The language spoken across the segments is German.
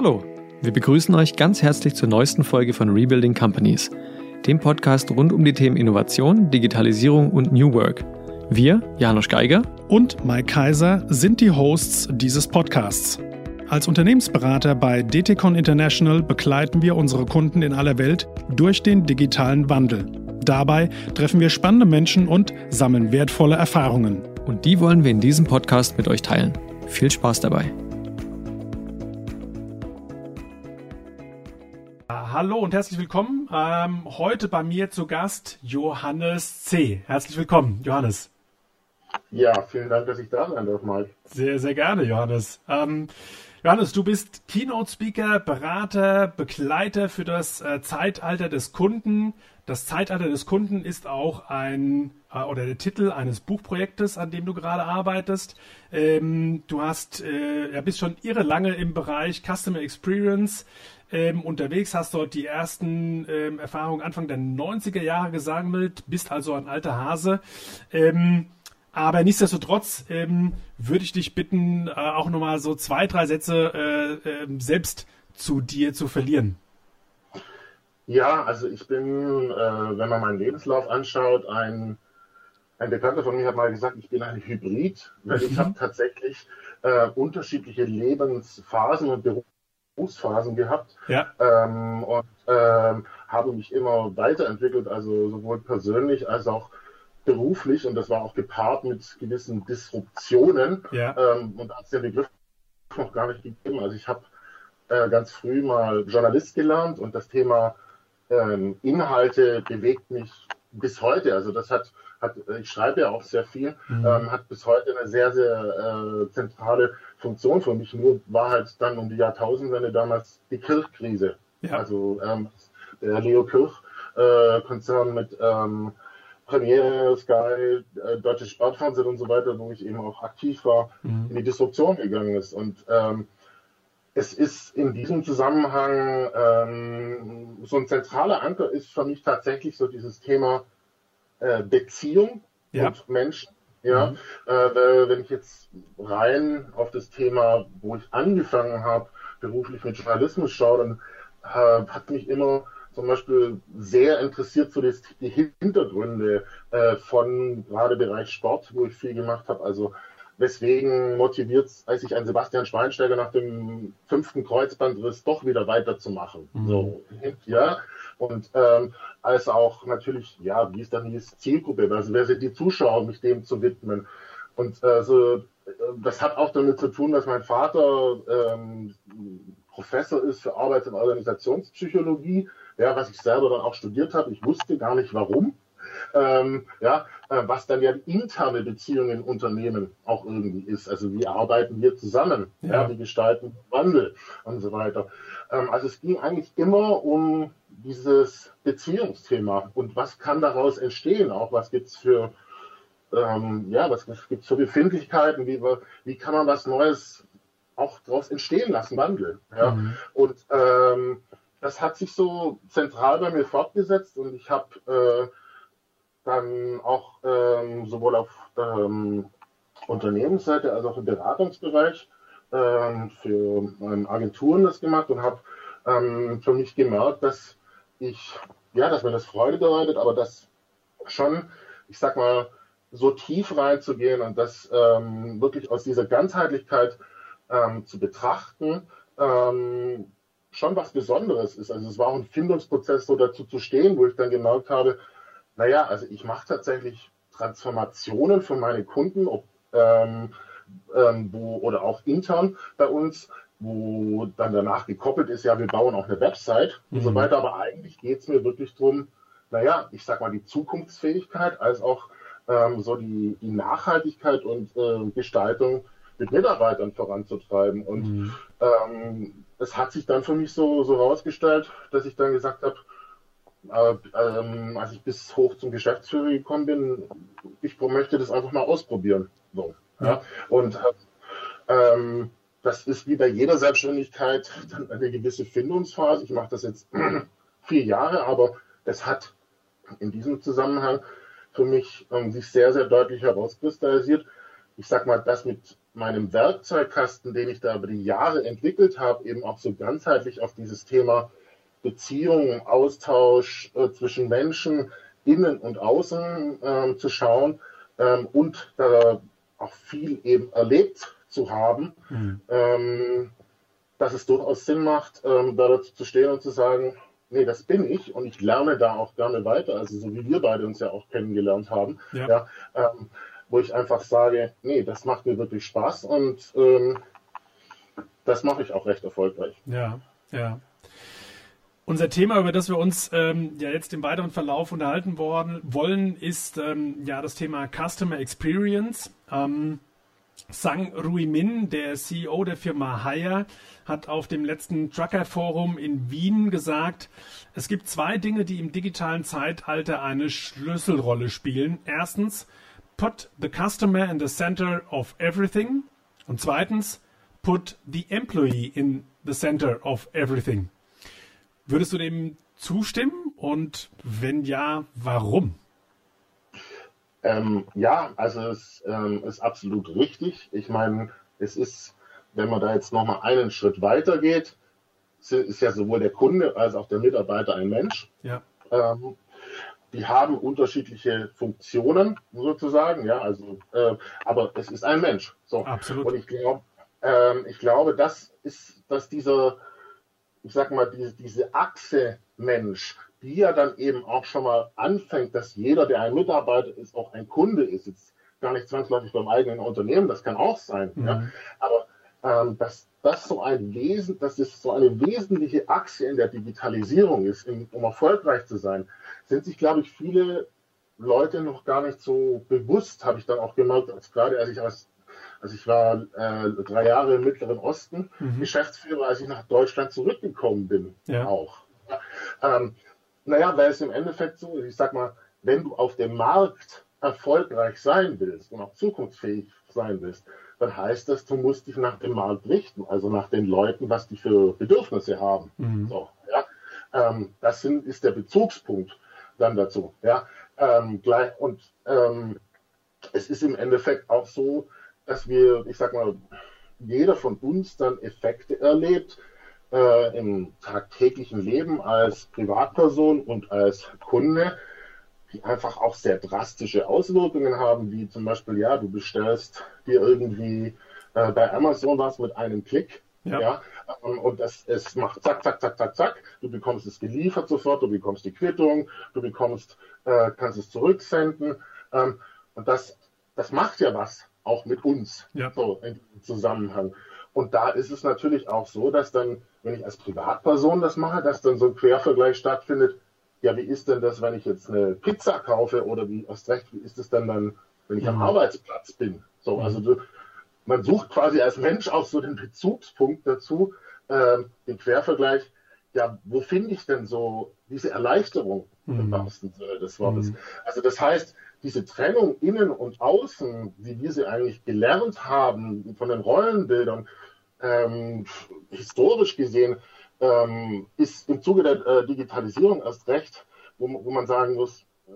Hallo, wir begrüßen euch ganz herzlich zur neuesten Folge von Rebuilding Companies, dem Podcast rund um die Themen Innovation, Digitalisierung und New Work. Wir, Janusz Geiger und Mike Kaiser, sind die Hosts dieses Podcasts. Als Unternehmensberater bei DTCon International begleiten wir unsere Kunden in aller Welt durch den digitalen Wandel. Dabei treffen wir spannende Menschen und sammeln wertvolle Erfahrungen. Und die wollen wir in diesem Podcast mit euch teilen. Viel Spaß dabei. Hallo und herzlich willkommen. Ähm, heute bei mir zu Gast Johannes C. Herzlich willkommen, Johannes. Ja, vielen Dank, dass ich da sein darf, Mike. Sehr, sehr gerne, Johannes. Ähm, Johannes, du bist Keynote-Speaker, Berater, Begleiter für das äh, Zeitalter des Kunden. Das Zeitalter des Kunden ist auch ein äh, oder der Titel eines Buchprojektes, an dem du gerade arbeitest. Ähm, du hast, äh, ja, bist schon irre lange im Bereich Customer Experience ähm, unterwegs, hast dort die ersten ähm, Erfahrungen Anfang der 90er Jahre gesammelt, bist also ein alter Hase. Ähm, aber nichtsdestotrotz ähm, würde ich dich bitten, äh, auch nochmal so zwei, drei Sätze äh, äh, selbst zu dir zu verlieren. Ja, also ich bin, äh, wenn man meinen Lebenslauf anschaut, ein, ein Bekannter von mir hat mal gesagt, ich bin ein Hybrid, weil ich mhm. habe tatsächlich äh, unterschiedliche Lebensphasen und Berufsphasen gehabt ja. ähm, und ähm, habe mich immer weiterentwickelt, also sowohl persönlich als auch beruflich und das war auch gepaart mit gewissen Disruptionen. Ja. Ähm, und da hat es den Begriff noch gar nicht gegeben. Also ich habe äh, ganz früh mal Journalist gelernt und das Thema ähm, Inhalte bewegt mich bis heute. Also das hat, hat ich schreibe ja auch sehr viel, mhm. ähm, hat bis heute eine sehr, sehr äh, zentrale Funktion für mich. Nur war halt dann um die Jahrtausendwende damals die Kirchkrise. Ja. Also ähm, der Leo Kirch äh, Konzern mit ähm, Premiere, Sky, äh, Deutsche Sportfernsehen und so weiter, wo ich eben auch aktiv war, mhm. in die Disruption gegangen ist. Und ähm, es ist in diesem Zusammenhang ähm, so ein zentraler Anker ist für mich tatsächlich so dieses Thema äh, Beziehung ja. und Menschen. Ja, mhm. äh, wenn ich jetzt rein auf das Thema, wo ich angefangen habe, beruflich mit Journalismus schaue, dann äh, hat mich immer zum Beispiel sehr interessiert so das, die Hintergründe äh, von gerade Bereich Sport, wo ich viel gemacht habe. Also weswegen motiviert als ich ein Sebastian Schweinsteiger nach dem fünften Kreuzbandriss doch wieder weiterzumachen. Mhm. So, ja. Und ähm, als auch natürlich, ja, wie ist dann die Zielgruppe, also wer sind die Zuschauer, mich dem zu widmen. Und äh, so, das hat auch damit zu tun, dass mein Vater ähm, Professor ist für Arbeits- und Organisationspsychologie ja, was ich selber dann auch studiert habe. Ich wusste gar nicht warum. Ähm, ja, äh, was dann ja die interne Beziehung in Unternehmen auch irgendwie ist. Also wie arbeiten wir zusammen? Ja. ja wie gestalten Wandel und so weiter. Ähm, also es ging eigentlich immer um dieses Beziehungsthema und was kann daraus entstehen? Auch was gibt's für ähm, ja, was gibt's für Befindlichkeiten? Wie, wie kann man was Neues auch daraus entstehen lassen, Wandel? Ja? Mhm. Und ähm, das hat sich so zentral bei mir fortgesetzt und ich habe äh, dann auch ähm, sowohl auf ähm, Unternehmensseite als auch im Beratungsbereich ähm, für ähm, Agenturen das gemacht und habe ähm, für mich gemerkt, dass ich, ja, dass mir das Freude bereitet, aber das schon, ich sag mal, so tief reinzugehen und das ähm, wirklich aus dieser Ganzheitlichkeit ähm, zu betrachten, ähm, schon was Besonderes ist. Also es war auch ein Findungsprozess, so dazu zu stehen, wo ich dann gemerkt habe, naja, also ich mache tatsächlich Transformationen für meine Kunden, ob, ähm, ähm, wo, oder auch intern bei uns, wo dann danach gekoppelt ist, ja, wir bauen auch eine Website mhm. und so mhm. weiter. Aber eigentlich geht es mir wirklich darum, naja, ich sag mal, die Zukunftsfähigkeit als auch ähm, so die, die Nachhaltigkeit und äh, Gestaltung mit Mitarbeitern voranzutreiben. Und mhm. ähm, es hat sich dann für mich so, so rausgestellt, dass ich dann gesagt habe, äh, ähm, als ich bis hoch zum Geschäftsführer gekommen bin, ich möchte das einfach mal ausprobieren. So, ja. Und ähm, das ist wie bei jeder Selbstständigkeit dann eine gewisse Findungsphase. Ich mache das jetzt vier Jahre, aber es hat in diesem Zusammenhang für mich ähm, sich sehr, sehr deutlich herauskristallisiert. Ich sag mal, das mit meinem Werkzeugkasten, den ich da über die Jahre entwickelt habe, eben auch so ganzheitlich auf dieses Thema Beziehung, Austausch äh, zwischen Menschen, innen und außen äh, zu schauen ähm, und da auch viel eben erlebt zu haben, mhm. ähm, dass es durchaus Sinn macht, ähm, da dazu zu stehen und zu sagen, nee, das bin ich und ich lerne da auch gerne weiter, also so wie wir beide uns ja auch kennengelernt haben, ja. ja ähm, wo ich einfach sage, nee, das macht mir wirklich Spaß und ähm, das mache ich auch recht erfolgreich. Ja, ja. Unser Thema, über das wir uns ähm, ja jetzt im weiteren Verlauf unterhalten worden, wollen, ist ähm, ja das Thema Customer Experience. Ähm, Sang Rui Min, der CEO der Firma Hire, hat auf dem letzten Trucker Forum in Wien gesagt, es gibt zwei Dinge, die im digitalen Zeitalter eine Schlüsselrolle spielen. Erstens, put the customer in the center of everything. Und zweitens, put the employee in the center of everything. Würdest du dem zustimmen? Und wenn ja, warum? Ähm, ja, also es ähm, ist absolut richtig. Ich meine, es ist, wenn man da jetzt nochmal einen Schritt weiter geht, ist ja sowohl der Kunde als auch der Mitarbeiter ein Mensch. Ja. Ähm, die haben unterschiedliche Funktionen sozusagen, ja, also, äh, aber es ist ein Mensch. So. Absolut. Und ich glaube, ähm, ich glaube, das ist, dass dieser, ich sag mal, diese, diese Achse Mensch, die ja dann eben auch schon mal anfängt, dass jeder, der ein Mitarbeiter ist, auch ein Kunde ist. Jetzt gar nicht zwangsläufig beim eigenen Unternehmen, das kann auch sein. Mhm. Ja. Aber ähm, dass das so ein Wesen, dass es so eine wesentliche Achse in der Digitalisierung ist, in, um erfolgreich zu sein, sind sich, glaube ich, viele Leute noch gar nicht so bewusst, habe ich dann auch gemerkt, als gerade als ich als also ich war äh, drei Jahre im Mittleren Osten mhm. Geschäftsführer, als ich nach Deutschland zurückgekommen bin, ja. auch. Ähm, naja, weil es im Endeffekt so ist, ich sag mal, wenn du auf dem Markt erfolgreich sein willst und auch zukunftsfähig sein willst, dann heißt das, du musst dich nach dem Markt richten, also nach den Leuten, was die für Bedürfnisse haben. Mhm. So, ja? Ähm, das sind, ist der Bezugspunkt dann dazu. Ja? Ähm, gleich, und ähm, es ist im Endeffekt auch so, dass wir, ich sag mal, jeder von uns dann Effekte erlebt, äh, im tagtäglichen Leben als Privatperson und als Kunde, die einfach auch sehr drastische Auswirkungen haben, wie zum Beispiel, ja, du bestellst dir irgendwie äh, bei Amazon was mit einem Klick. Ja. ja ähm, und das, es macht zack, zack, zack, zack, zack. Du bekommst es geliefert sofort, du bekommst die Quittung, du bekommst, äh, kannst es zurücksenden. Ähm, und das, das macht ja was, auch mit uns, ja. so in diesem Zusammenhang. Und da ist es natürlich auch so, dass dann, wenn ich als Privatperson das mache, dass dann so ein Quervergleich stattfindet. Ja, wie ist denn das, wenn ich jetzt eine Pizza kaufe oder wie erst recht, wie ist es denn dann, wenn ich mhm. am Arbeitsplatz bin? So, mhm. also du, man sucht quasi als Mensch auch so den Bezugspunkt dazu, äh, den Quervergleich. Ja, wo finde ich denn so diese Erleichterung mhm. im wahrsten Sinne des Wortes? Mhm. Also das heißt, diese Trennung innen und außen, wie wir sie eigentlich gelernt haben von den Rollenbildern, ähm, historisch gesehen ähm, ist im Zuge der äh, Digitalisierung erst recht, wo, wo, man sagen muss, äh,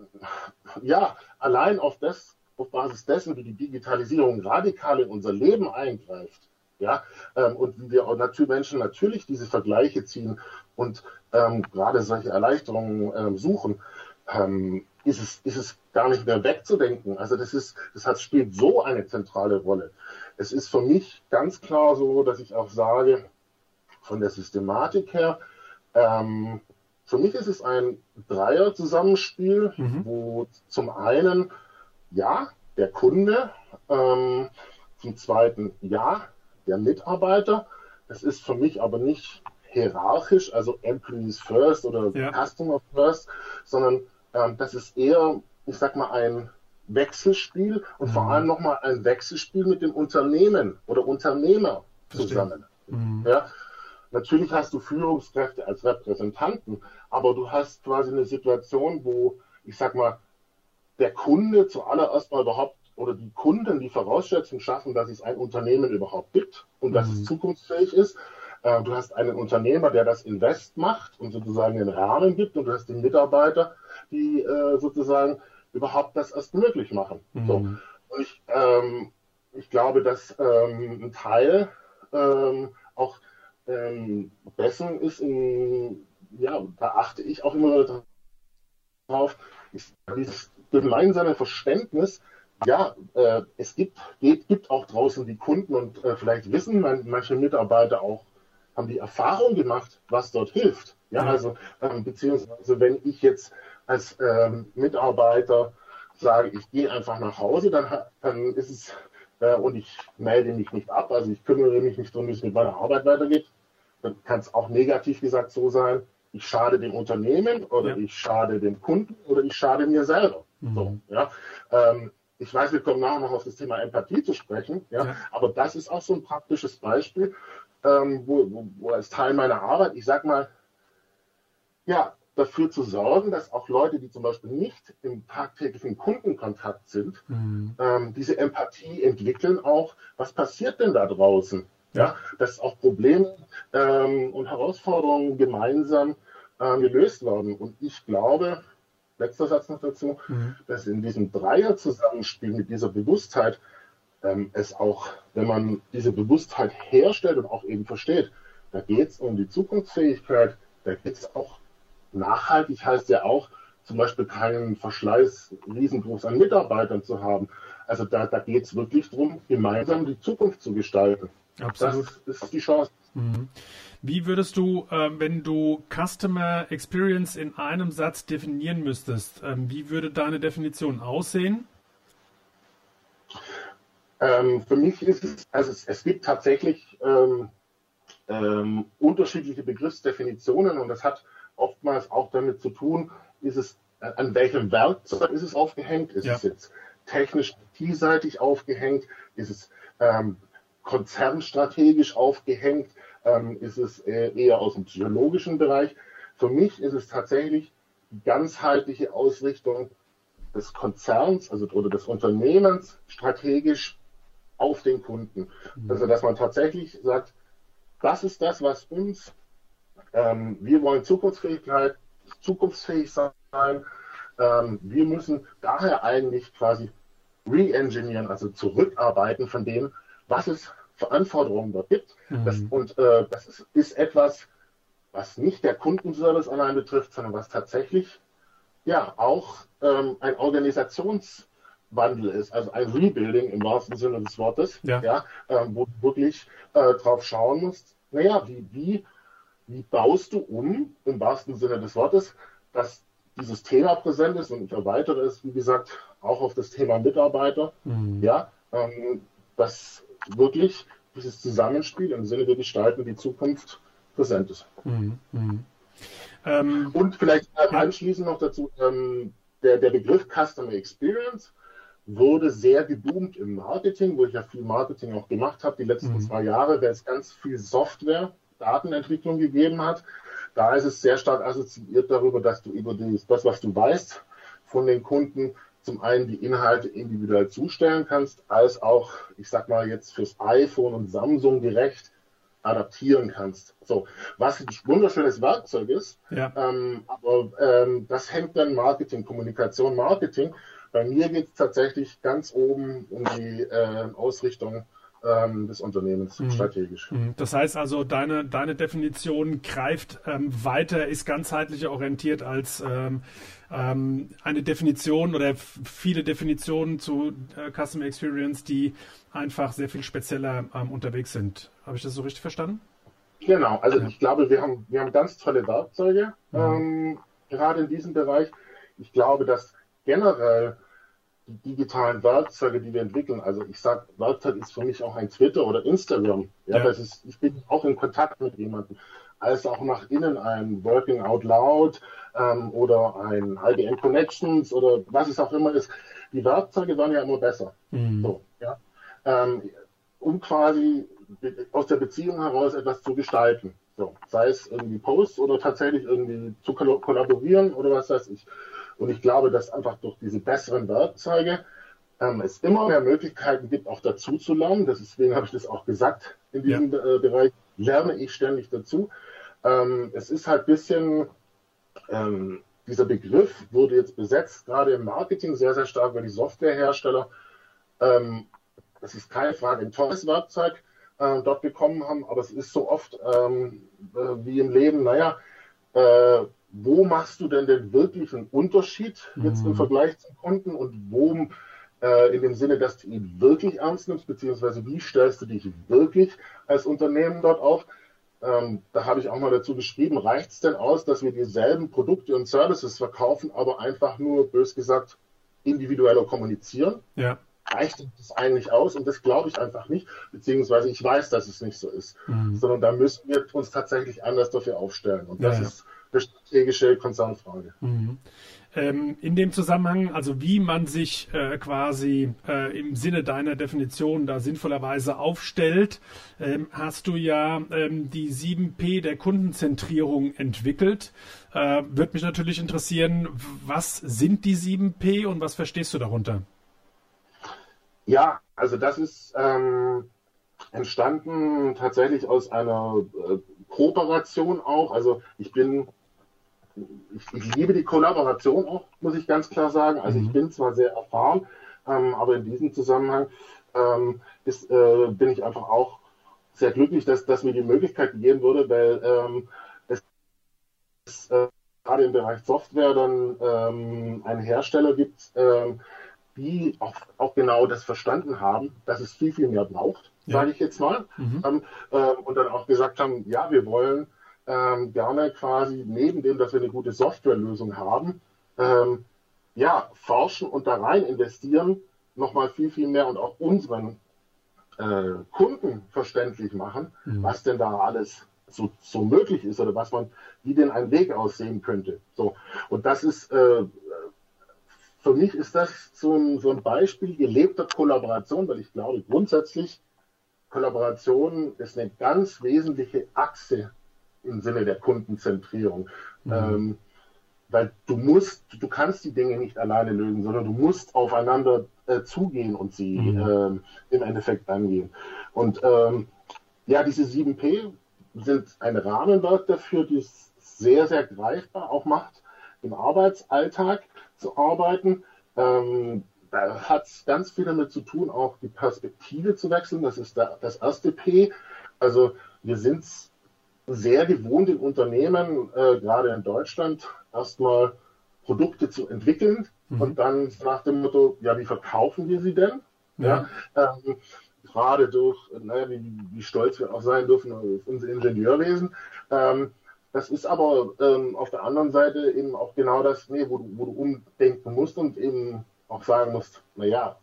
ja, allein auf, das, auf Basis dessen, wie die Digitalisierung radikal in unser Leben eingreift, ja, ähm, und wie wir natürlich Menschen natürlich diese Vergleiche ziehen und ähm, gerade solche Erleichterungen ähm, suchen, ähm, ist, es, ist es gar nicht mehr wegzudenken. Also das ist, das hat, spielt so eine zentrale Rolle. Es ist für mich ganz klar so, dass ich auch sage, von der Systematik her, ähm, für mich ist es ein Dreier-Zusammenspiel, mhm. wo zum einen, ja, der Kunde, ähm, zum zweiten, ja, der Mitarbeiter. Das ist für mich aber nicht hierarchisch, also Employees First oder ja. Customer First, sondern ähm, das ist eher, ich sag mal, ein Wechselspiel und mhm. vor allem nochmal ein Wechselspiel mit dem Unternehmen oder Unternehmer zusammen. Mhm. Ja? Natürlich hast du Führungskräfte als Repräsentanten, aber du hast quasi eine Situation, wo, ich sag mal, der Kunde zuallererst mal überhaupt oder die Kunden die Voraussetzung schaffen, dass es ein Unternehmen überhaupt gibt und mhm. dass es mhm. zukunftsfähig ist. Äh, du hast einen Unternehmer, der das Invest macht und sozusagen den Rahmen gibt und du hast den Mitarbeiter, die äh, sozusagen überhaupt das erst möglich machen. Mhm. So. Ich, ähm, ich glaube, dass ähm, ein Teil ähm, auch ähm, dessen ist, in, ja, da achte ich auch immer darauf, ist dieses gemeinsame Verständnis, ja, äh, es gibt, geht, gibt auch draußen die Kunden und äh, vielleicht wissen man, manche Mitarbeiter auch, haben die Erfahrung gemacht, was dort hilft. Ja, also ähm, beziehungsweise wenn ich jetzt als ähm, Mitarbeiter sage, ich gehe einfach nach Hause, dann, dann ist es äh, und ich melde mich nicht ab, also ich kümmere mich nicht darum, wie es mit meiner Arbeit weitergeht, dann kann es auch negativ gesagt so sein, ich schade dem Unternehmen oder ja. ich schade dem Kunden oder ich schade mir selber. Mhm. So, ja. Ähm, ich weiß, wir kommen nachher noch auf das Thema Empathie zu sprechen, ja, ja. aber das ist auch so ein praktisches Beispiel, ähm, wo, wo, wo als Teil meiner Arbeit, ich sag mal, ja, dafür zu sorgen, dass auch Leute, die zum Beispiel nicht im tagtäglichen Kundenkontakt sind, mhm. ähm, diese Empathie entwickeln auch, was passiert denn da draußen? Ja, dass auch Probleme ähm, und Herausforderungen gemeinsam äh, gelöst werden. Und ich glaube, letzter Satz noch dazu, mhm. dass in diesem Dreier-Zusammenspiel mit dieser Bewusstheit ähm, es auch, wenn man diese Bewusstheit herstellt und auch eben versteht, da geht es um die Zukunftsfähigkeit, da geht es auch nachhaltig heißt ja auch, zum Beispiel keinen Verschleiß riesengroß an Mitarbeitern zu haben. Also da, da geht es wirklich darum, gemeinsam die Zukunft zu gestalten. Absolut. Das ist die Chance. Mhm. Wie würdest du, äh, wenn du Customer Experience in einem Satz definieren müsstest, ähm, wie würde deine Definition aussehen? Ähm, für mich ist es, also es, es gibt tatsächlich ähm, ähm unterschiedliche Begriffsdefinitionen und das hat oftmals auch damit zu tun, ist es, äh, an welchem Werkzeug ist es aufgehängt? Ist ja. es jetzt technisch IT-seitig aufgehängt? Ist es ähm, konzernstrategisch aufgehängt? Ähm, ist es äh, eher aus dem psychologischen Bereich? Für mich ist es tatsächlich die ganzheitliche Ausrichtung des Konzerns, also oder des Unternehmens strategisch auf den Kunden. Mhm. Also dass man tatsächlich sagt, das ist das, was uns ähm, wir wollen Zukunftsfähigkeit, zukunftsfähig sein. Ähm, wir müssen daher eigentlich quasi re-engineeren, also zurückarbeiten von dem, was es für Anforderungen dort gibt. Mhm. Das, und äh, das ist, ist, etwas, was nicht der Kundenservice allein betrifft, sondern was tatsächlich ja auch ähm, ein Organisationswandel ist, also ein Rebuilding im wahrsten Sinne des Wortes, ja. ja ähm, wo du wirklich äh, drauf schauen musst, naja, wie, wie wie baust du um, im wahrsten Sinne des Wortes, dass dieses Thema präsent ist und ich erweitere es, wie gesagt, auch auf das Thema Mitarbeiter, mhm. ja, ähm, dass wirklich dieses Zusammenspiel im Sinne der Gestalten die Zukunft präsent ist. Mhm. Mhm. Ähm, und vielleicht anschließend noch dazu, ähm, der, der Begriff Customer Experience wurde sehr geboomt im Marketing, wo ich ja viel Marketing auch gemacht habe, die letzten mhm. zwei Jahre, da ist ganz viel Software Datenentwicklung gegeben hat. Da ist es sehr stark assoziiert darüber, dass du über das, was du weißt, von den Kunden zum einen die Inhalte individuell zustellen kannst, als auch, ich sag mal jetzt fürs iPhone und Samsung gerecht adaptieren kannst. So, was ein wunderschönes Werkzeug ist, ja. ähm, aber ähm, das hängt dann Marketing, Kommunikation, Marketing. Bei mir geht es tatsächlich ganz oben um die äh, Ausrichtung ähm, des Unternehmens mhm. strategisch. Mhm. Das heißt also, deine, deine Definition greift ähm, weiter, ist ganzheitlicher orientiert als ähm, ähm eine Definition oder viele Definitionen zu äh, Customer Experience, die einfach sehr viel spezieller ähm, unterwegs sind. Habe ich das so richtig verstanden? Genau, also ja. ich glaube, wir haben, wir haben ganz tolle Werkzeuge, mhm. Ähm, gerade in diesem Bereich. Ich glaube, dass generell die digitalen Werkzeuge, die wir entwickeln. Also ich sage, Werkzeug ist für mich auch ein Twitter oder Instagram. Ja, ja. Das ist, ich bin auch in Kontakt mit jemandem. Als auch nach innen ein Working Out Loud ähm, oder ein IBM Connections oder was es auch immer ist. Die Werkzeuge werden ja immer besser. Mhm. So, ja? Ähm, um quasi aus der Beziehung heraus etwas zu gestalten. So, sei es irgendwie Posts oder tatsächlich irgendwie zu kollaborieren oder was weiß ich. Und ich glaube, dass einfach durch diese besseren Werkzeuge ähm, es immer mehr Möglichkeiten gibt, auch dazu zu lernen. Deswegen habe ich das auch gesagt in diesem ja. äh, Bereich. Lerne ich ständig dazu. Ähm, es ist halt ein bisschen, ähm, dieser Begriff wurde jetzt besetzt, gerade im Marketing sehr, sehr stark, weil die Softwarehersteller ähm, das ist keine Frage, ein tolles Werkzeug äh, dort bekommen haben, aber es ist so oft ähm, äh, wie im Leben, naja, äh, wo machst du denn den wirklichen Unterschied jetzt mhm. im Vergleich zum Kunden und wo äh, in dem Sinne, dass du ihn wirklich ernst nimmst, beziehungsweise wie stellst du dich wirklich als Unternehmen dort auf? Ähm, da habe ich auch mal dazu geschrieben, reicht es denn aus, dass wir dieselben Produkte und Services verkaufen, aber einfach nur, bös gesagt, individueller kommunizieren? Ja. Reicht das eigentlich aus? Und das glaube ich einfach nicht, beziehungsweise ich weiß, dass es nicht so ist, mhm. sondern da müssen wir uns tatsächlich anders dafür aufstellen. Und das ja, ja. ist eine strategische Konzernfrage. Mhm. Ähm, in dem Zusammenhang, also wie man sich äh, quasi äh, im Sinne deiner Definition da sinnvollerweise aufstellt, ähm, hast du ja ähm, die 7P der Kundenzentrierung entwickelt. Äh, Würde mich natürlich interessieren, was sind die 7P und was verstehst du darunter? Ja, also das ist ähm, entstanden tatsächlich aus einer äh, Kooperation auch. Also ich bin ich, ich, liebe die Kollaboration auch, muss ich ganz klar sagen. Also mhm. ich bin zwar sehr erfahren, ähm, aber in diesem Zusammenhang ähm, ist, äh, bin ich einfach auch sehr glücklich, dass, dass mir die Möglichkeit gegeben wurde, weil ähm, es äh, gerade im Bereich Software dann ähm, einen Hersteller gibt, ähm, die auch, auch, genau das verstanden haben, dass es viel, viel mehr braucht, ja. sage ich jetzt mal. Mhm. Ähm, äh, und dann auch gesagt haben, ja, wir wollen ähm, gerne quasi neben dem, dass wir eine gute Softwarelösung haben, ähm, ja, forschen und da rein investieren, nochmal viel, viel mehr und auch unseren äh, Kunden verständlich machen, mhm. was denn da alles so, so möglich ist oder was man, wie denn ein Weg aussehen könnte. So. Und das ist, äh, für mich ist das so ein, so ein Beispiel gelebter Kollaboration, weil ich glaube grundsätzlich, Kollaboration ist eine ganz wesentliche Achse im Sinne der Kundenzentrierung. Mhm. Ähm, weil du musst, du kannst die Dinge nicht alleine lösen, sondern du musst aufeinander äh, zugehen und sie mhm. ähm, im Endeffekt angehen. Und ähm, ja, diese 7P sind ein Rahmenwerk dafür, die es sehr, sehr greifbar auch macht, im Arbeitsalltag zu arbeiten. Ähm, da hat es ganz viel damit zu tun, auch die Perspektive zu wechseln. Das ist der, das erste P. Also wir sind sehr gewohnt in Unternehmen, äh, gerade in Deutschland, erstmal Produkte zu entwickeln mhm. und dann nach dem Motto, ja, wie verkaufen wir sie denn? Ja. ja ähm, gerade durch, naja, wie, wie, stolz wir auch sein dürfen auf unser Ingenieurwesen. Ähm, das ist aber ähm, auf der anderen Seite eben auch genau das, nee, wo, du, wo du umdenken musst und eben auch sagen musst, naja,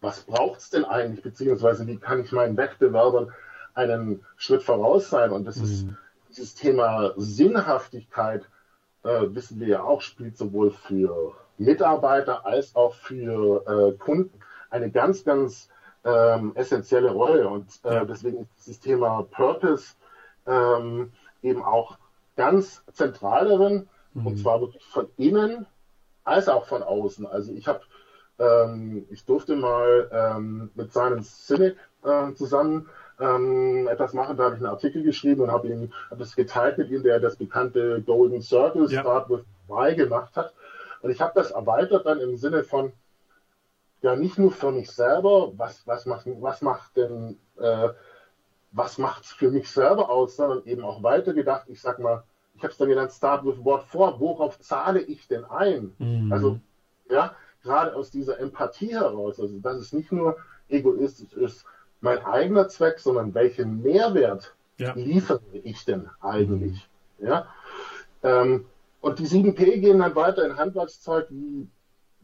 was braucht es denn eigentlich, beziehungsweise wie kann ich meinen Wettbewerbern einen Schritt voraus sein? Und das mhm. ist dieses Thema Sinnhaftigkeit, äh, wissen wir ja auch, spielt sowohl für Mitarbeiter als auch für äh, Kunden eine ganz, ganz ähm, essentielle Rolle. Und äh, deswegen ist dieses Thema Purpose ähm, eben auch ganz zentral darin, mhm. und zwar wirklich von innen als auch von außen. Also ich habe, ähm, ich durfte mal ähm, mit Simon Sinek äh, zusammen ähm, etwas machen. Da habe ich einen Artikel geschrieben und habe ihn, habe es geteilt mit ihm, der das bekannte Golden Circle ja. Start with Why gemacht hat. Und ich habe das erweitert dann im Sinne von, ja, nicht nur für mich selber, was, was macht, was macht denn, äh, was macht's für mich selber aus, sondern eben auch weitergedacht. Ich sag mal, ich habe es dann genannt, Start with What for, worauf zahle ich denn ein? Mhm. Also, ja, gerade aus dieser Empathie heraus, also dass es nicht nur egoistisch ist, mein eigener Zweck, sondern welchen Mehrwert ja. liefere ich denn eigentlich? Mhm. Ja? Ähm, und die 7P gehen dann weiter in Handwerkszeug wie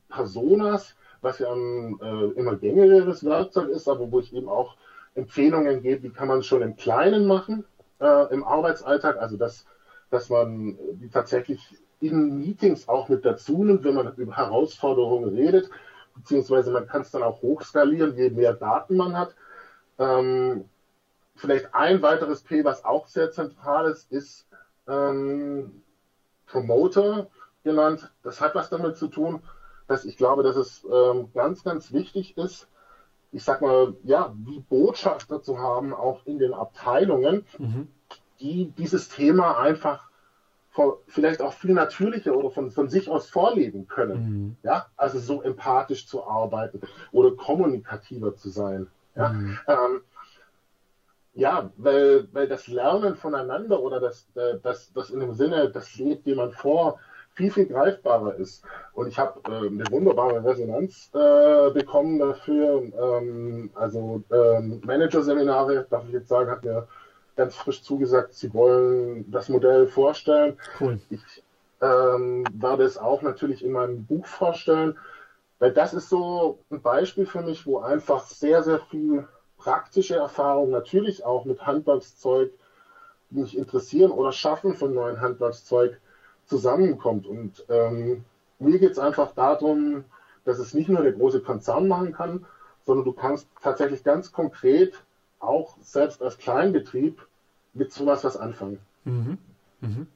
Personas, was ja ein äh, immer gängigeres Werkzeug ist, aber wo ich eben auch Empfehlungen gebe, wie kann man schon im Kleinen machen äh, im Arbeitsalltag, also dass, dass man die tatsächlich in Meetings auch mit dazu nimmt, wenn man über Herausforderungen redet, beziehungsweise man kann es dann auch hochskalieren, je mehr Daten man hat. Ähm, vielleicht ein weiteres P, was auch sehr zentral ist, ist ähm, Promoter genannt. Das hat was damit zu tun, dass ich glaube, dass es ähm, ganz, ganz wichtig ist, ich sag mal, ja, wie Botschafter zu haben, auch in den Abteilungen, mhm. die dieses Thema einfach vor, vielleicht auch viel natürlicher oder von, von sich aus vorleben können. Mhm. Ja, also so empathisch zu arbeiten oder kommunikativer zu sein. Ja, mhm. ähm, ja weil, weil das Lernen voneinander oder das, äh, das, das in dem Sinne, das lebt jemand vor, viel, viel greifbarer ist. Und ich habe äh, eine wunderbare Resonanz äh, bekommen dafür. Ähm, also ähm, Manager-Seminare, darf ich jetzt sagen, hat mir ganz frisch zugesagt, sie wollen das Modell vorstellen. Cool. Ich ähm, werde es auch natürlich in meinem Buch vorstellen, weil das ist so ein Beispiel für mich, wo einfach sehr, sehr viel praktische Erfahrung, natürlich auch mit Handwerkszeug, mich interessieren oder Schaffen von neuen Handwerkszeug zusammenkommt. Und ähm, mir geht es einfach darum, dass es nicht nur der große Konzern machen kann, sondern du kannst tatsächlich ganz konkret auch selbst als Kleinbetrieb mit sowas was anfangen. Mhm. Mhm.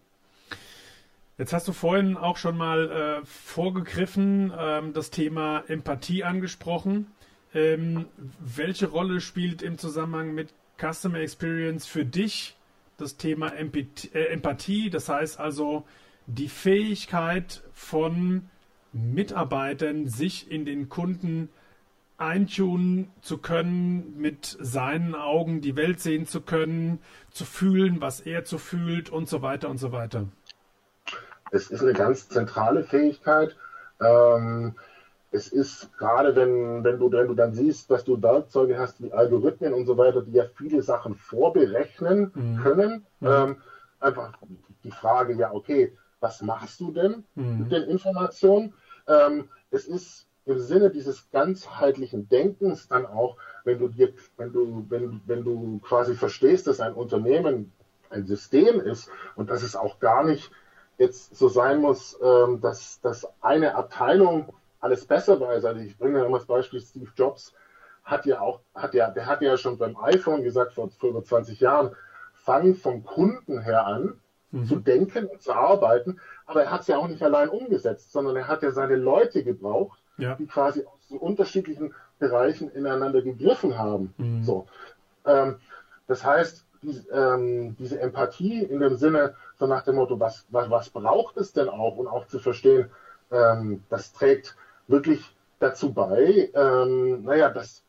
Jetzt hast du vorhin auch schon mal äh, vorgegriffen, ähm, das Thema Empathie angesprochen. Ähm, welche Rolle spielt im Zusammenhang mit Customer Experience für dich das Thema Empathie? Äh, Empathie das heißt also die Fähigkeit von Mitarbeitern, sich in den Kunden eintunen zu können, mit seinen Augen die Welt sehen zu können, zu fühlen, was er zu fühlt und so weiter und so weiter. Es ist eine ganz zentrale Fähigkeit. Ähm, es ist gerade, wenn, wenn, du, wenn du dann siehst, dass du Werkzeuge hast wie Algorithmen und so weiter, die ja viele Sachen vorberechnen mhm. können, mhm. Ähm, einfach die Frage, ja, okay, was machst du denn mhm. mit den Informationen? Ähm, es ist im Sinne dieses ganzheitlichen Denkens dann auch, wenn du dir, wenn du, wenn, wenn du quasi verstehst, dass ein Unternehmen ein System ist und dass es auch gar nicht jetzt so sein muss, ähm, dass, dass eine Abteilung alles besser weiß. Also ich bringe immer das Beispiel Steve Jobs hat ja auch, hat ja, der hat ja schon beim iPhone gesagt vor, vor über 20 Jahren, fang vom Kunden her an, mhm. zu denken und zu arbeiten. Aber er hat es ja auch nicht allein umgesetzt, sondern er hat ja seine Leute gebraucht, ja. die quasi aus so unterschiedlichen Bereichen ineinander gegriffen haben. Mhm. So. Ähm, das heißt, die, ähm, diese Empathie in dem Sinne, so nach dem Motto, was, was, was braucht es denn auch und auch zu verstehen, ähm, das trägt wirklich dazu bei, ähm, naja, dass,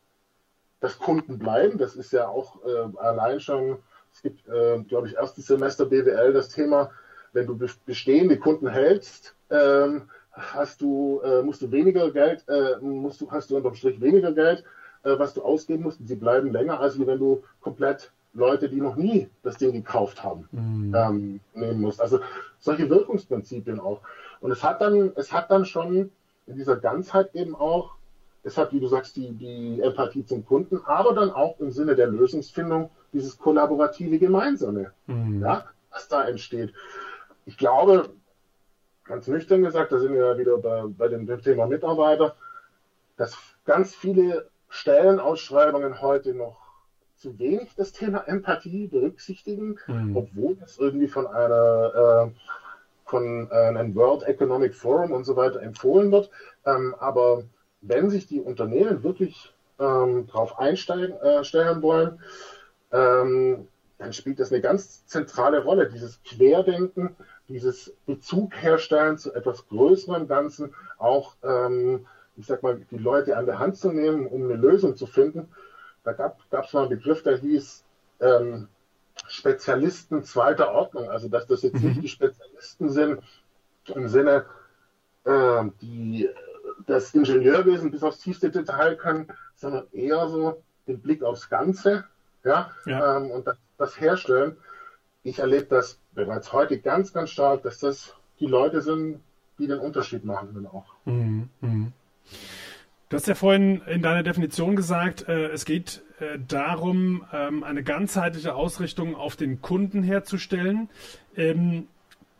dass Kunden bleiben. Das ist ja auch äh, allein schon es gibt, äh, glaube ich, erstes Semester BWL das Thema, wenn du bestehende Kunden hältst, ähm, hast du, äh, musst du weniger Geld, äh, musst du, hast du unterm Strich weniger Geld, äh, was du ausgeben musst. Sie bleiben länger, als wenn du komplett Leute, die noch nie das Ding gekauft haben, mhm. ähm, nehmen musst. Also solche Wirkungsprinzipien auch. Und es hat dann, es hat dann schon in dieser Ganzheit eben auch, es hat, wie du sagst, die, die Empathie zum Kunden, aber dann auch im Sinne der Lösungsfindung dieses kollaborative Gemeinsame, mhm. ja, was da entsteht. Ich glaube, ganz nüchtern gesagt, da sind wir ja wieder bei, bei dem, dem Thema Mitarbeiter, dass ganz viele Stellenausschreibungen heute noch zu wenig das Thema Empathie berücksichtigen, mhm. obwohl es irgendwie von einer äh, von äh, einem World Economic Forum und so weiter empfohlen wird. Ähm, aber wenn sich die Unternehmen wirklich ähm, darauf einstellen äh, wollen, ähm, dann spielt das eine ganz zentrale Rolle. Dieses Querdenken, dieses Bezug herstellen zu etwas größerem Ganzen, auch, ähm, ich sag mal, die Leute an der Hand zu nehmen, um eine Lösung zu finden. Da gab es mal einen Begriff, der hieß ähm, Spezialisten zweiter Ordnung. Also, dass das jetzt mhm. nicht die Spezialisten sind im Sinne, äh, die das Ingenieurwesen bis aufs tiefste Detail können, sondern eher so den Blick aufs Ganze ja, ja. Ähm, und das, das, Herstellen. Ich erlebe das bereits heute ganz, ganz stark, dass das die Leute sind, die den Unterschied machen dann auch. Mhm. Du hast ja vorhin in deiner Definition gesagt, äh, es geht äh, darum, ähm, eine ganzheitliche Ausrichtung auf den Kunden herzustellen, ähm,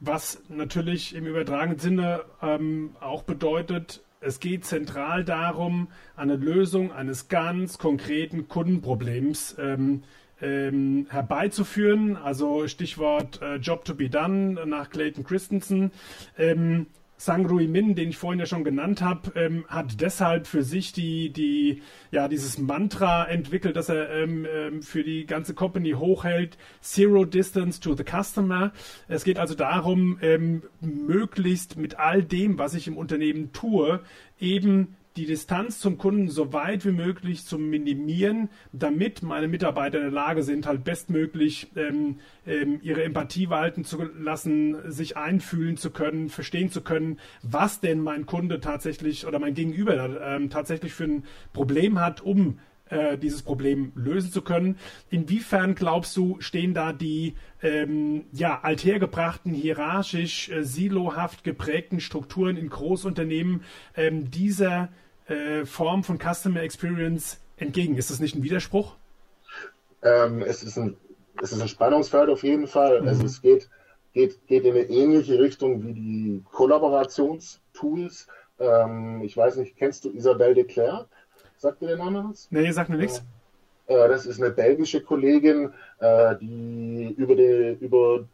was natürlich im übertragenen Sinne ähm, auch bedeutet, es geht zentral darum, eine Lösung eines ganz konkreten Kundenproblems ähm, ähm, herbeizuführen. Also Stichwort äh, Job to be done nach Clayton Christensen. Ähm, Sang Rui Min, den ich vorhin ja schon genannt habe, ähm, hat deshalb für sich die, die, ja, dieses Mantra entwickelt, dass er ähm, ähm, für die ganze Company hochhält, Zero Distance to the Customer. Es geht also darum, ähm, möglichst mit all dem, was ich im Unternehmen tue, eben die Distanz zum Kunden so weit wie möglich zu minimieren, damit meine Mitarbeiter in der Lage sind, halt bestmöglich ähm, ähm, ihre Empathie walten zu lassen, sich einfühlen zu können, verstehen zu können, was denn mein Kunde tatsächlich oder mein Gegenüber ähm, tatsächlich für ein Problem hat, um äh, dieses Problem lösen zu können. Inwiefern glaubst du, stehen da die ähm, ja, althergebrachten, hierarchisch, äh, silohaft geprägten Strukturen in Großunternehmen ähm, dieser äh, Form von Customer Experience entgegen? Ist das nicht ein Widerspruch? Ähm, es, ist ein, es ist ein Spannungsfeld auf jeden Fall. Mhm. Also es geht, geht, geht in eine ähnliche Richtung wie die Kollaborationstools. Ähm, ich weiß nicht, kennst du Isabelle de Klerk? Sagt dir der Name was? Nee, sagt mir nichts. Äh, das ist eine belgische Kollegin, äh, die über, die, über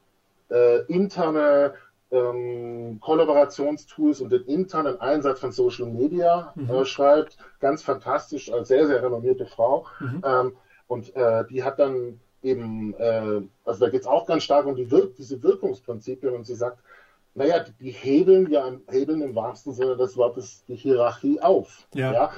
äh, interne ähm, Kollaborationstools und den internen Einsatz von Social Media mhm. äh, schreibt. Ganz fantastisch, als sehr, sehr renommierte Frau. Mhm. Ähm, und äh, die hat dann eben, äh, also da geht es auch ganz stark um die Wir diese Wirkungsprinzipien und sie sagt, naja, die hebeln ja hebeln im wahrsten Sinne des Wortes die Hierarchie auf. Ja. ja.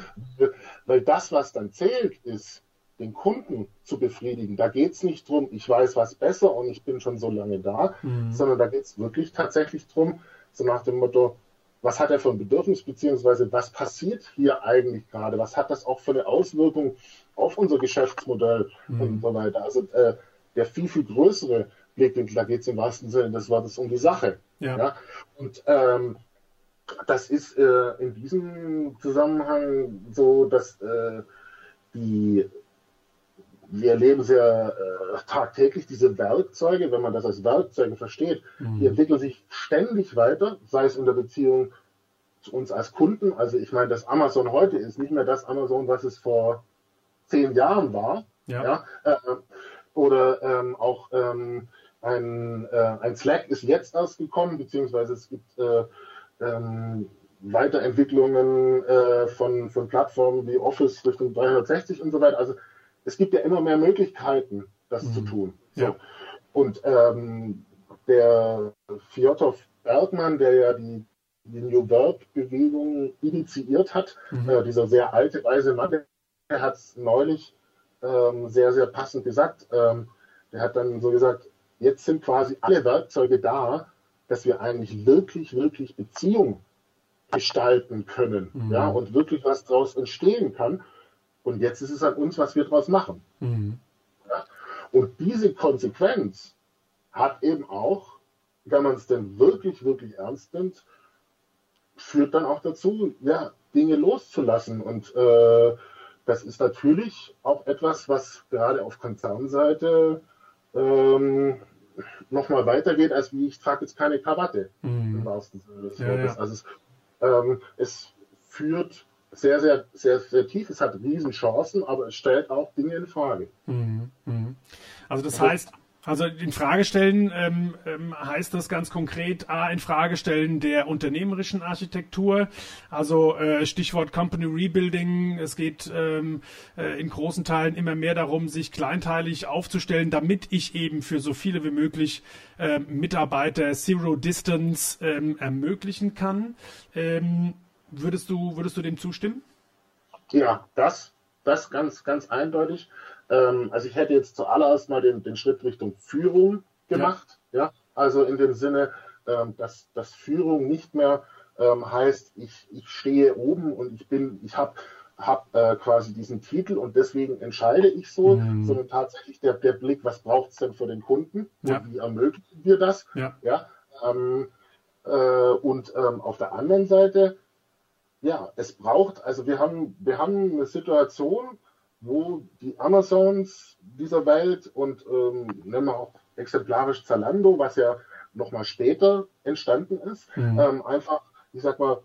Weil das, was dann zählt, ist, den Kunden zu befriedigen. Da geht es nicht drum, ich weiß was besser und ich bin schon so lange da, mhm. sondern da geht es wirklich tatsächlich drum, so nach dem Motto, was hat er für ein Bedürfnis, beziehungsweise was passiert hier eigentlich gerade? Was hat das auch für eine Auswirkung auf unser Geschäftsmodell mhm. und so weiter? Also äh, der viel, viel größere Blickwinkel, da geht es im wahrsten Sinne des Wortes um die Sache. Ja. ja? Und ähm, das ist äh, in diesem Zusammenhang so, dass äh, die wir erleben sehr äh, tagtäglich diese Werkzeuge, wenn man das als Werkzeuge versteht, mhm. die entwickeln sich ständig weiter, sei es in der Beziehung zu uns als Kunden. Also ich meine, das Amazon heute ist nicht mehr das Amazon, was es vor zehn Jahren war. Ja. ja? Äh, oder ähm, auch ähm, ein, äh, ein Slack ist jetzt erst gekommen, beziehungsweise es gibt äh, ähm, Weiterentwicklungen äh, von, von Plattformen wie Office Richtung 360 und so weiter. Also es gibt ja immer mehr Möglichkeiten, das mhm. zu tun. So. Ja. Und ähm, der Fjotov Bergmann, der ja die, die New Work-Bewegung initiiert hat, mhm. äh, dieser sehr alte, weise Mann, der hat es neulich ähm, sehr, sehr passend gesagt. Ähm, der hat dann so gesagt, jetzt sind quasi alle Werkzeuge da, dass wir eigentlich wirklich, wirklich Beziehung gestalten können, mhm. ja, und wirklich was daraus entstehen kann. Und jetzt ist es an uns, was wir daraus machen. Mhm. Ja? Und diese Konsequenz hat eben auch, wenn man es denn wirklich, wirklich ernst nimmt, führt dann auch dazu, ja, Dinge loszulassen. Und äh, das ist natürlich auch etwas, was gerade auf Konzernseite ähm, nochmal weitergeht, als wie ich trage jetzt keine Krawatte mhm. im wahrsten Sinne des Wortes. Ja, ja. Also es, ähm, es führt sehr, sehr, sehr, sehr tief. Es hat Riesenchancen, aber es stellt auch Dinge in Frage. Mhm. mhm. Also das heißt, also in Frage stellen ähm, ähm, heißt das ganz konkret A, in Frage stellen der unternehmerischen Architektur, also äh, Stichwort Company Rebuilding. Es geht ähm, äh, in großen Teilen immer mehr darum, sich kleinteilig aufzustellen, damit ich eben für so viele wie möglich äh, Mitarbeiter Zero Distance ähm, ermöglichen kann. Würdest du würdest du dem zustimmen? Ja, das das ganz ganz eindeutig. Ähm, also ich hätte jetzt zuallererst mal den, den Schritt Richtung Führung gemacht. Ja. ja? Also in dem Sinne, ähm, dass, dass Führung nicht mehr ähm, heißt, ich, ich stehe oben und ich bin, ich habe hab, äh, quasi diesen Titel und deswegen entscheide ich so, mhm. sondern tatsächlich der, der Blick, was braucht es denn für den Kunden ja. und wie ermöglichen wir das? Ja. ja ähm, äh, und ähm, auf der anderen Seite, ja, es braucht, also wir haben, wir haben eine Situation, wo die Amazons dieser Welt und ähm, nennen wir auch exemplarisch Zalando, was ja nochmal später entstanden ist, mhm. ähm, einfach, ich sag mal,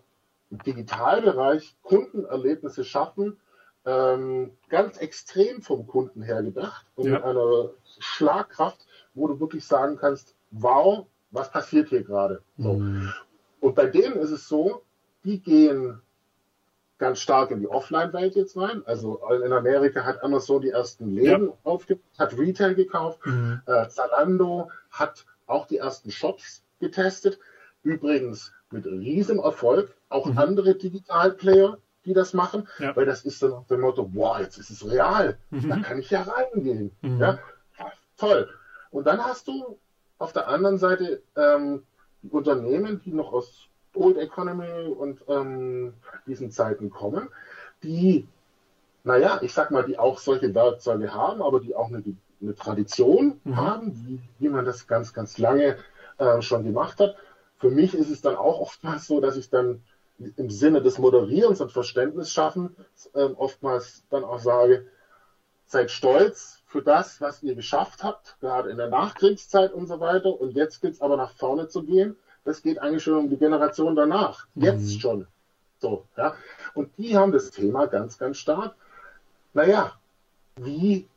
im Digitalbereich Kundenerlebnisse schaffen, ähm, ganz extrem vom Kunden her gedacht und ja. mit einer Schlagkraft, wo du wirklich sagen kannst, wow, was passiert hier gerade? So. Mhm. Und bei denen ist es so, die gehen ganz stark in die Offline-Welt jetzt rein. Also in Amerika hat Amazon die ersten Läden ja. aufgebaut, hat Retail gekauft. Mhm. Äh, Zalando hat auch die ersten Shops getestet. Übrigens mit riesem Erfolg. Auch mhm. andere Digital-Player die das machen, ja. weil das ist dann auch der Motto, wow, jetzt ist es real, mhm. da kann ich ja reingehen. Mhm. Ja? Toll. Und dann hast du auf der anderen Seite ähm, die Unternehmen, die noch aus Old Economy und ähm, diesen Zeiten kommen, die, naja, ich sag mal, die auch solche Werkzeuge haben, aber die auch eine, eine Tradition mhm. haben, wie, wie man das ganz, ganz lange äh, schon gemacht hat. Für mich ist es dann auch oftmals so, dass ich dann im Sinne des Moderierens und Verständnis schaffen äh, oftmals dann auch sage, seid stolz für das, was ihr geschafft habt, gerade in der Nachkriegszeit und so weiter. Und jetzt gilt es aber nach vorne zu gehen. Das geht eigentlich schon um die Generation danach. Mhm. Jetzt schon. So, ja. Und die haben das Thema ganz, ganz stark. Naja, wie,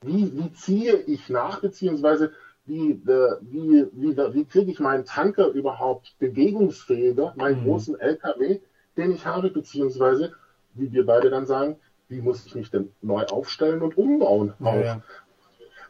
wie, wie ziehe ich nach, beziehungsweise wie, äh, wie, wie, wie kriege ich meinen Tanker überhaupt bewegungsfähiger, meinen mhm. großen LKW, den ich habe, beziehungsweise, wie wir beide dann sagen, wie muss ich mich denn neu aufstellen und umbauen? Ja, ja.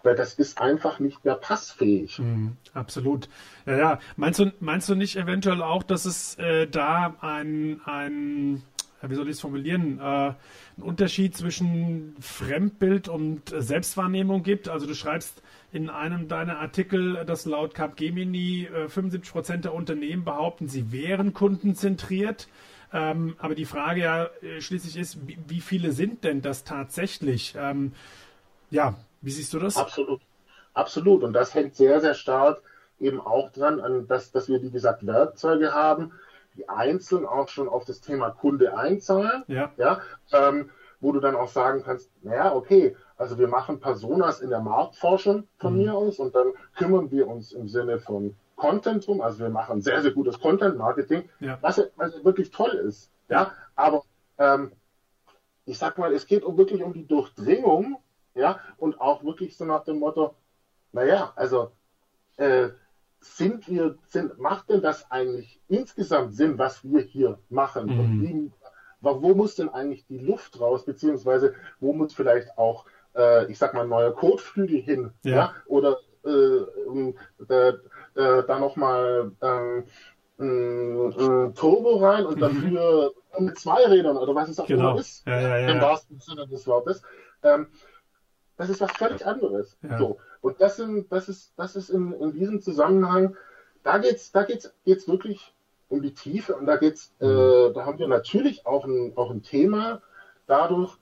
Weil das ist einfach nicht mehr passfähig. Mhm, absolut. Ja, ja. Meinst du, meinst du nicht eventuell auch, dass es äh, da ein, ein wie soll ich es formulieren, äh, einen Unterschied zwischen Fremdbild und Selbstwahrnehmung gibt. Also du schreibst in einem deiner Artikel, dass laut Capgemini äh, 75 Prozent der Unternehmen behaupten, sie wären kundenzentriert. Ähm, aber die Frage ja äh, schließlich ist, wie, wie, viele sind denn das tatsächlich? Ähm, ja, wie siehst du das? Absolut, absolut. Und das hängt sehr, sehr stark eben auch dran, an dass, dass wir, wie gesagt, Werkzeuge haben, die einzeln auch schon auf das Thema Kunde einzahlen. Ja. ja ähm, wo du dann auch sagen kannst, naja, okay, also wir machen Personas in der Marktforschung von mhm. mir aus und dann kümmern wir uns im Sinne von Content drum. Also wir machen sehr, sehr gutes Content-Marketing, ja. was, was, wirklich toll ist. Ja, aber ähm, ich sag mal, es geht um, wirklich um die Durchdringung, ja, und auch wirklich so nach dem Motto, naja, also äh, sind wir, sind, macht denn das eigentlich insgesamt Sinn, was wir hier machen? Mhm. Und wie, wo muss denn eigentlich die Luft raus, beziehungsweise wo muss vielleicht auch, äh, ich sag mal, ein neuer Kotflügel hin? Ja. ja? Oder äh, äh, da nochmal ähm, ein Turbo rein und mhm. dafür mit zwei Rädern oder was es auch genau. immer ist, ja, ja, ja, im wahrsten Sinne des Wortes. Ähm, das ist was völlig anderes. So. Und das, sind, das ist, das ist in, in diesem Zusammenhang, da geht's, da geht's, geht's wirklich um die Tiefe und da geht's, äh, mhm. da haben wir natürlich auch ein, auch ein Thema dadurch,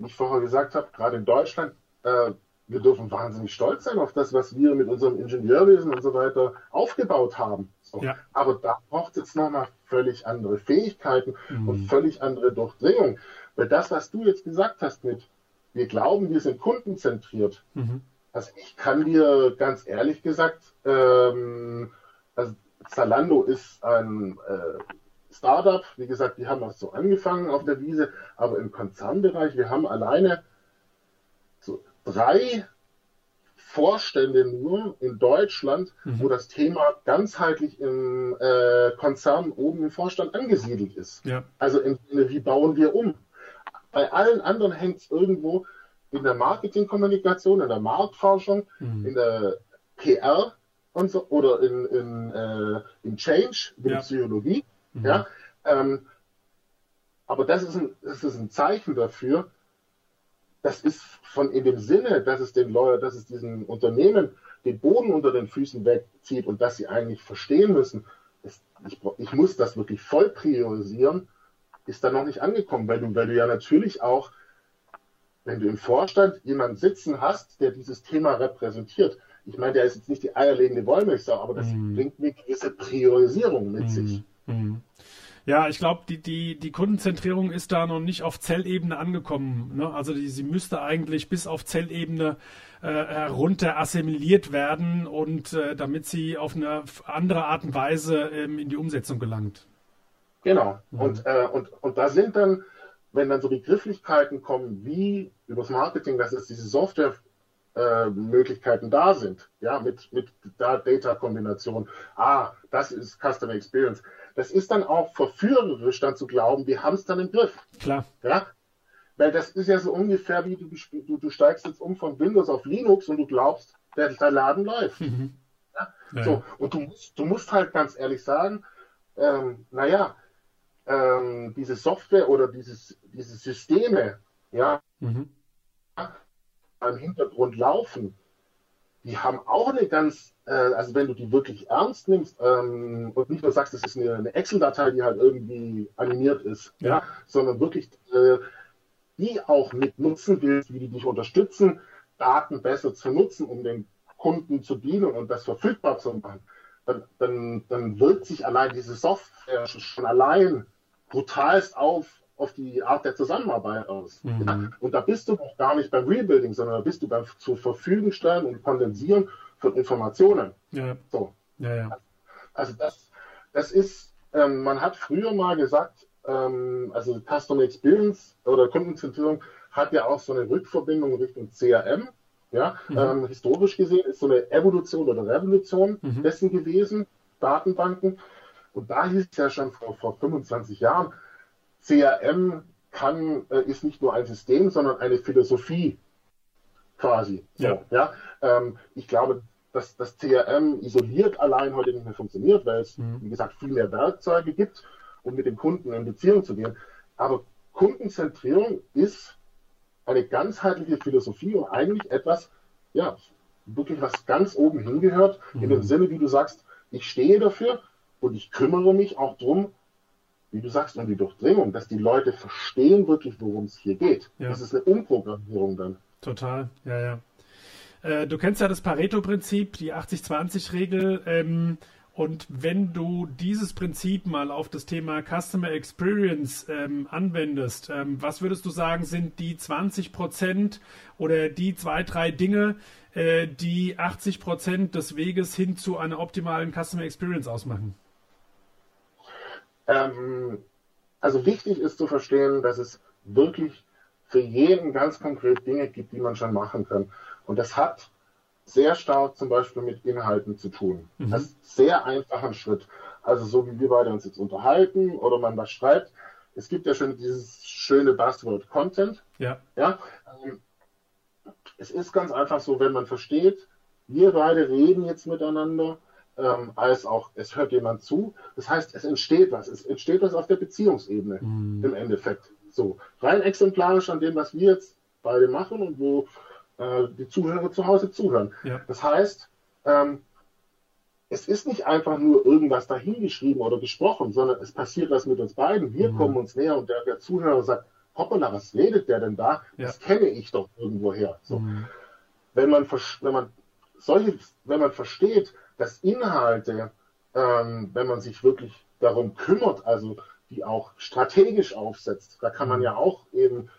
wie ich vorher gesagt habe, gerade in Deutschland, äh, wir dürfen wahnsinnig stolz sein auf das, was wir mit unserem Ingenieurwesen und so weiter aufgebaut haben. So. Ja. Aber da braucht es jetzt nochmal völlig andere Fähigkeiten mhm. und völlig andere Durchdringung. Weil das, was du jetzt gesagt hast mit, wir glauben, wir sind kundenzentriert, mhm. also ich kann dir ganz ehrlich gesagt, ähm, also Zalando ist ein äh, Startup, wie gesagt, die haben auch so angefangen auf der Wiese, aber im Konzernbereich, wir haben alleine so drei Vorstände nur in Deutschland, mhm. wo das Thema ganzheitlich im äh, Konzern oben im Vorstand angesiedelt ist. Ja. Also im Sinne, wie bauen wir um? Bei allen anderen hängt es irgendwo in der Marketingkommunikation, in der Marktforschung, mhm. in der PR und so, oder in, in, äh, in Change, in ja. Psychologie. Mhm. Ja? Ähm, aber das ist, ein, das ist ein Zeichen dafür, das ist von in dem Sinne, dass es den Leuten, dass es diesen Unternehmen den Boden unter den Füßen wegzieht und dass sie eigentlich verstehen müssen, ist, ich, ich, muss das wirklich voll priorisieren, ist da noch nicht angekommen, weil du, weil du ja natürlich auch, wenn du im Vorstand jemanden sitzen hast, der dieses Thema repräsentiert, ich meine, der ist jetzt nicht die eierlegende Wollmilchsau, aber das mm. bringt eine gewisse Priorisierung mit mm. sich. Mm. Ja, ich glaube, die, die, die Kundenzentrierung ist da noch nicht auf Zellebene angekommen. Ne? Also die, sie müsste eigentlich bis auf Zellebene äh, herunter assimiliert werden und äh, damit sie auf eine andere Art und Weise ähm, in die Umsetzung gelangt. Genau. Mhm. Und, äh, und, und da sind dann, wenn dann so Begrifflichkeiten kommen wie übers Marketing, dass es diese Software äh, Möglichkeiten da sind, ja, mit, mit Data-Kombination. Ah, das ist Customer Experience das ist dann auch verführerisch, dann zu glauben, wir haben es dann im Griff. Klar. Ja? Weil das ist ja so ungefähr wie du, du, du steigst jetzt um von Windows auf Linux und du glaubst, der, der Laden läuft. Mhm. Ja? Ja. So, und du musst, du musst halt ganz ehrlich sagen, ähm, naja, ähm, diese Software oder dieses, diese Systeme, ja, mhm. im Hintergrund laufen, die haben auch eine ganz, äh, also wenn du die wirklich ernst nimmst ähm, und nicht nur sagst, das ist eine, eine Excel-Datei, die halt irgendwie animiert ist, ja, ja sondern wirklich äh, die auch mit nutzen willst, wie die dich unterstützen, Daten besser zu nutzen, um den Kunden zu dienen und das verfügbar zu machen, dann, dann, dann wirkt sich allein diese Software schon allein brutalst auf, auf die Art der Zusammenarbeit aus. Mhm. Ja? Und da bist du noch gar nicht beim Rebuilding, sondern da bist du beim zur Verfügung stellen und Kondensieren von Informationen. Ja. So. Ja, ja. Also das, das ist, ähm, man hat früher mal gesagt, ähm, also Customer Experience oder Kundenzentrierung hat ja auch so eine Rückverbindung Richtung CRM. Ja, mhm. ähm, historisch gesehen ist so eine Evolution oder Revolution mhm. dessen gewesen, Datenbanken. Und da hieß es ja schon vor, vor 25 Jahren, CRM kann, äh, ist nicht nur ein System, sondern eine Philosophie quasi. Ja. So, ja? Ähm, ich glaube, dass das CRM isoliert allein heute nicht mehr funktioniert, weil es, mhm. wie gesagt, viel mehr Werkzeuge gibt, um mit dem Kunden in Beziehung zu gehen. Aber Kundenzentrierung ist eine ganzheitliche Philosophie und eigentlich etwas, ja, wirklich was ganz oben hingehört, mhm. in dem mhm. Sinne, wie du sagst, ich stehe dafür und ich kümmere mich auch darum, wie du sagst, um die Durchdringung, dass die Leute verstehen wirklich, worum es hier geht. Ja. Das ist eine Umprogrammierung dann. Total, ja, ja. Äh, du kennst ja das Pareto-Prinzip, die 80-20-Regel. Ähm, und wenn du dieses Prinzip mal auf das Thema Customer Experience ähm, anwendest, ähm, was würdest du sagen, sind die 20 Prozent oder die zwei, drei Dinge, äh, die 80 Prozent des Weges hin zu einer optimalen Customer Experience ausmachen? Ähm, also wichtig ist zu verstehen, dass es wirklich für jeden ganz konkret Dinge gibt, die man schon machen kann. Und das hat sehr stark zum Beispiel mit Inhalten zu tun. Mhm. Das ist sehr einfacher Schritt. Also so wie wir beide uns jetzt unterhalten oder man was schreibt. Es gibt ja schon dieses schöne Buzzword Content. Ja. ja ähm, es ist ganz einfach so, wenn man versteht, wir beide reden jetzt miteinander, ähm, als auch es hört jemand zu. Das heißt, es entsteht was. Es entsteht was auf der Beziehungsebene mhm. im Endeffekt. So rein exemplarisch an dem, was wir jetzt beide machen und wo äh, die Zuhörer zu Hause zuhören. Ja. Das heißt, ähm, es ist nicht einfach nur irgendwas dahingeschrieben oder gesprochen, sondern es passiert was mit uns beiden. Wir mhm. kommen uns näher und der, der, Zuhörer sagt, hoppala, was redet der denn da? Ja. Das kenne ich doch irgendwoher. So. Mhm. Wenn man, wenn man solche, wenn man versteht, dass Inhalte, ähm, wenn man sich wirklich darum kümmert, also die auch strategisch aufsetzt, da kann man ja auch eben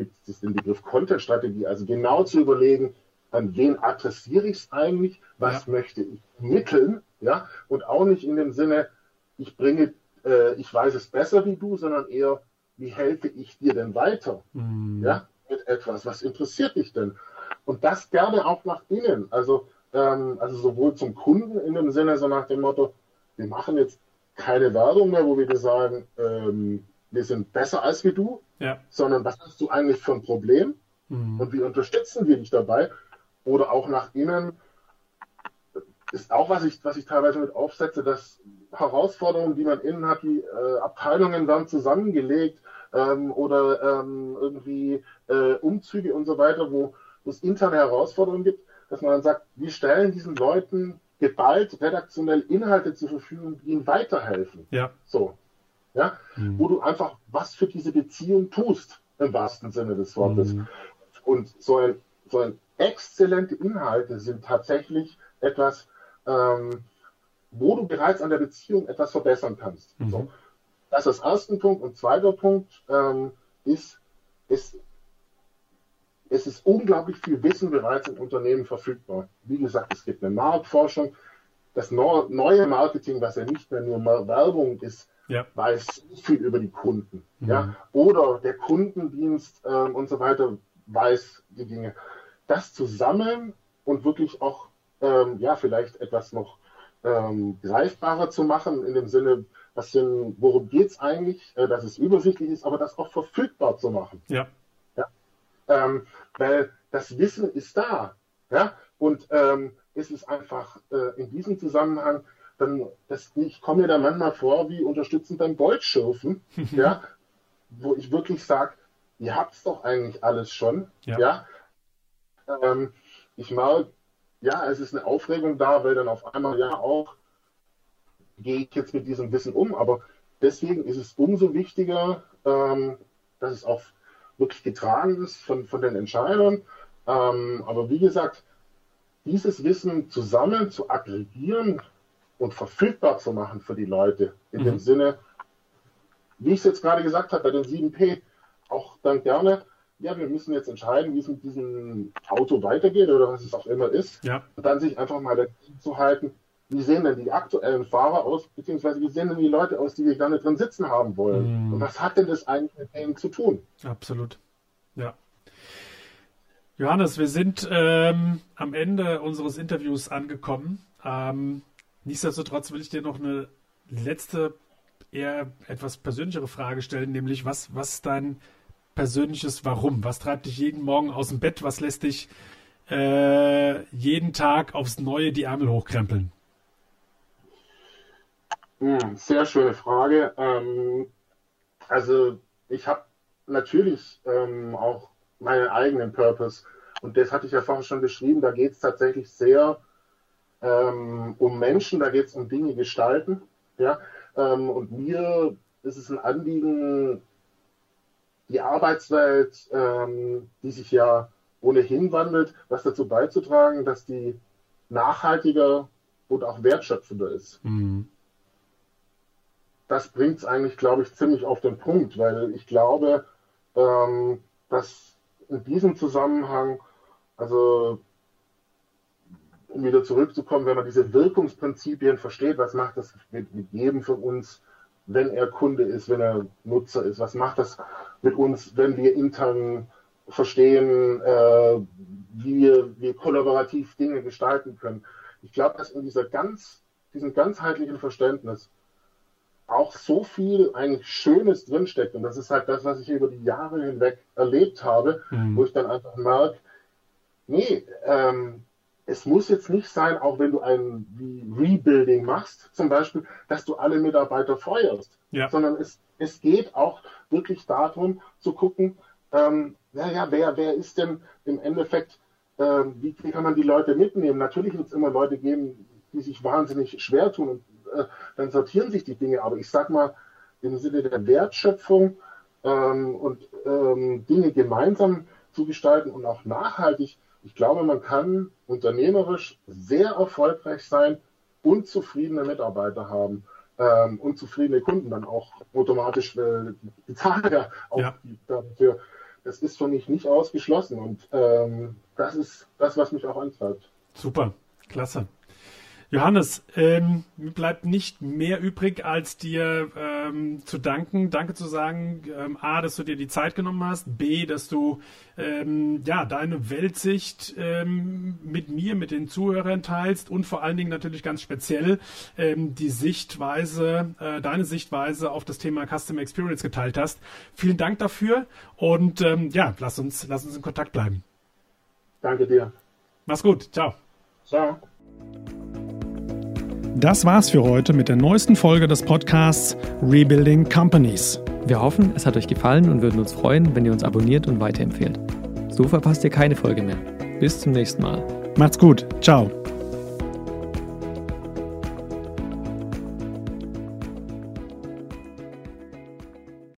gibt es den Begriff Content-Strategie, also genau zu überlegen, an wen adressiere ich es eigentlich, was ja. möchte ich mitteln, ja, und auch nicht in dem Sinne, ich bringe, äh, ich weiß es besser wie du, sondern eher, wie helfe ich dir denn weiter, mhm. ja, mit etwas, was interessiert dich denn? Und das gerne auch nach innen, also, ähm, also sowohl zum Kunden in dem Sinne, so nach dem Motto, wir machen jetzt keine Werbung mehr, wo wir dir sagen, ähm, wir sind besser als wie du, ja. sondern was hast du eigentlich für ein Problem mhm. und wie unterstützen wir dich dabei? Oder auch nach innen ist auch, was ich, was ich teilweise mit aufsetze, dass Herausforderungen, die man innen hat, die äh, Abteilungen werden zusammengelegt ähm, oder ähm, irgendwie äh, Umzüge und so weiter, wo, wo es interne Herausforderungen gibt, dass man dann sagt, wir stellen diesen Leuten geballt redaktionell Inhalte zur Verfügung, die ihnen weiterhelfen. Ja. So ja, mhm. wo du einfach was für diese Beziehung tust, im wahrsten Sinne des Wortes. Mhm. Und so ein, so ein exzellente Inhalte sind tatsächlich etwas, ähm, wo du bereits an der Beziehung etwas verbessern kannst. Mhm. So. Das ist der erste Punkt. Und zweiter Punkt ähm, ist, ist, es ist unglaublich viel Wissen bereits im Unternehmen verfügbar. Wie gesagt, es gibt eine Marktforschung. Das neue Marketing, was ja nicht mehr nur Werbung ist, ja. weiß viel über die Kunden. Mhm. Ja? Oder der Kundendienst ähm, und so weiter weiß die Dinge. Das zusammen und wirklich auch, ähm, ja, vielleicht etwas noch ähm, greifbarer zu machen, in dem Sinne, was denn, worum geht es eigentlich, äh, dass es übersichtlich ist, aber das auch verfügbar zu machen. Ja. Ähm, weil das Wissen ist da. Ja? Und ähm, es ist einfach äh, in diesem Zusammenhang dann, das, ich komme mir da manchmal vor wie unterstützend beim Goldschürfen, ja, wo ich wirklich sage, ihr habt es doch eigentlich alles schon, ja. ja? Ähm, ich merke, ja, es ist eine Aufregung da, weil dann auf einmal ja auch gehe ich jetzt mit diesem Wissen um, aber deswegen ist es umso wichtiger, ähm, dass es auch wirklich getragen ist von, von den Entscheidern. Ähm, aber wie gesagt, dieses Wissen zusammen zu aggregieren und verfügbar zu machen für die Leute, in mhm. dem Sinne, wie ich es jetzt gerade gesagt habe, bei den 7P, auch dann gerne, ja, wir müssen jetzt entscheiden, wie es mit diesem Auto weitergeht oder was es auch immer ist. Ja. Und dann sich einfach mal zu halten, wie sehen denn die aktuellen Fahrer aus, beziehungsweise wie sehen denn die Leute aus, die wir gerne drin sitzen haben wollen? Mhm. Und was hat denn das eigentlich mit denen zu tun? Absolut. Ja. Johannes, wir sind ähm, am Ende unseres Interviews angekommen. Ähm, nichtsdestotrotz will ich dir noch eine letzte, eher etwas persönlichere Frage stellen, nämlich was, was ist dein persönliches Warum? Was treibt dich jeden Morgen aus dem Bett? Was lässt dich äh, jeden Tag aufs Neue die Ärmel hochkrempeln? Sehr schöne Frage. Ähm, also ich habe natürlich ähm, auch meinen eigenen Purpose und das hatte ich ja vorhin schon beschrieben. Da geht es tatsächlich sehr ähm, um Menschen, da geht es um Dinge gestalten. Ja? Ähm, und mir ist es ein Anliegen, die Arbeitswelt, ähm, die sich ja ohnehin wandelt, was dazu beizutragen, dass die nachhaltiger und auch wertschöpfender ist. Mhm. Das bringt es eigentlich, glaube ich, ziemlich auf den Punkt, weil ich glaube, ähm, dass in diesem Zusammenhang, also um wieder zurückzukommen, wenn man diese Wirkungsprinzipien versteht, was macht das mit, mit jedem von uns, wenn er Kunde ist, wenn er Nutzer ist? Was macht das mit uns, wenn wir intern verstehen, äh, wie wir, kollaborativ Dinge gestalten können? Ich glaube, dass in dieser ganz, diesem ganzheitlichen Verständnis auch so viel eigentlich Schönes drinsteckt. Und das ist halt das, was ich über die Jahre hinweg erlebt habe, mhm. wo ich dann einfach merke, nee, ähm, es muss jetzt nicht sein, auch wenn du ein Rebuilding machst, zum Beispiel, dass du alle Mitarbeiter feuerst, ja. sondern es, es geht auch wirklich darum zu gucken, ähm, naja, wer, wer ist denn im Endeffekt, ähm, wie, wie, kann man die Leute mitnehmen? Natürlich wird es immer Leute geben, die sich wahnsinnig schwer tun und äh, dann sortieren sich die Dinge, aber ich sag mal, im Sinne der Wertschöpfung ähm, und ähm, Dinge gemeinsam zu gestalten und auch nachhaltig, ich glaube, man kann unternehmerisch sehr erfolgreich sein und zufriedene Mitarbeiter haben ähm, und zufriedene Kunden dann auch automatisch äh, die Zahl ja auch ja. dafür. Das ist für mich nicht ausgeschlossen und ähm, das ist das, was mich auch antreibt. Super, klasse. Johannes, ähm, mir bleibt nicht mehr übrig, als dir ähm, zu danken. Danke zu sagen, ähm, A, dass du dir die Zeit genommen hast, B, dass du ähm, ja deine Weltsicht ähm, mit mir, mit den Zuhörern teilst und vor allen Dingen natürlich ganz speziell ähm, die Sichtweise, äh, deine Sichtweise auf das Thema Customer Experience geteilt hast. Vielen Dank dafür und ja, lass uns, lass uns in Kontakt bleiben. Danke dir. Mach's gut. Ciao. Ciao. Das war's für heute mit der neuesten Folge des Podcasts Rebuilding Companies. Wir hoffen, es hat euch gefallen und würden uns freuen, wenn ihr uns abonniert und weiterempfehlt. So verpasst ihr keine Folge mehr. Bis zum nächsten Mal. Macht's gut. Ciao.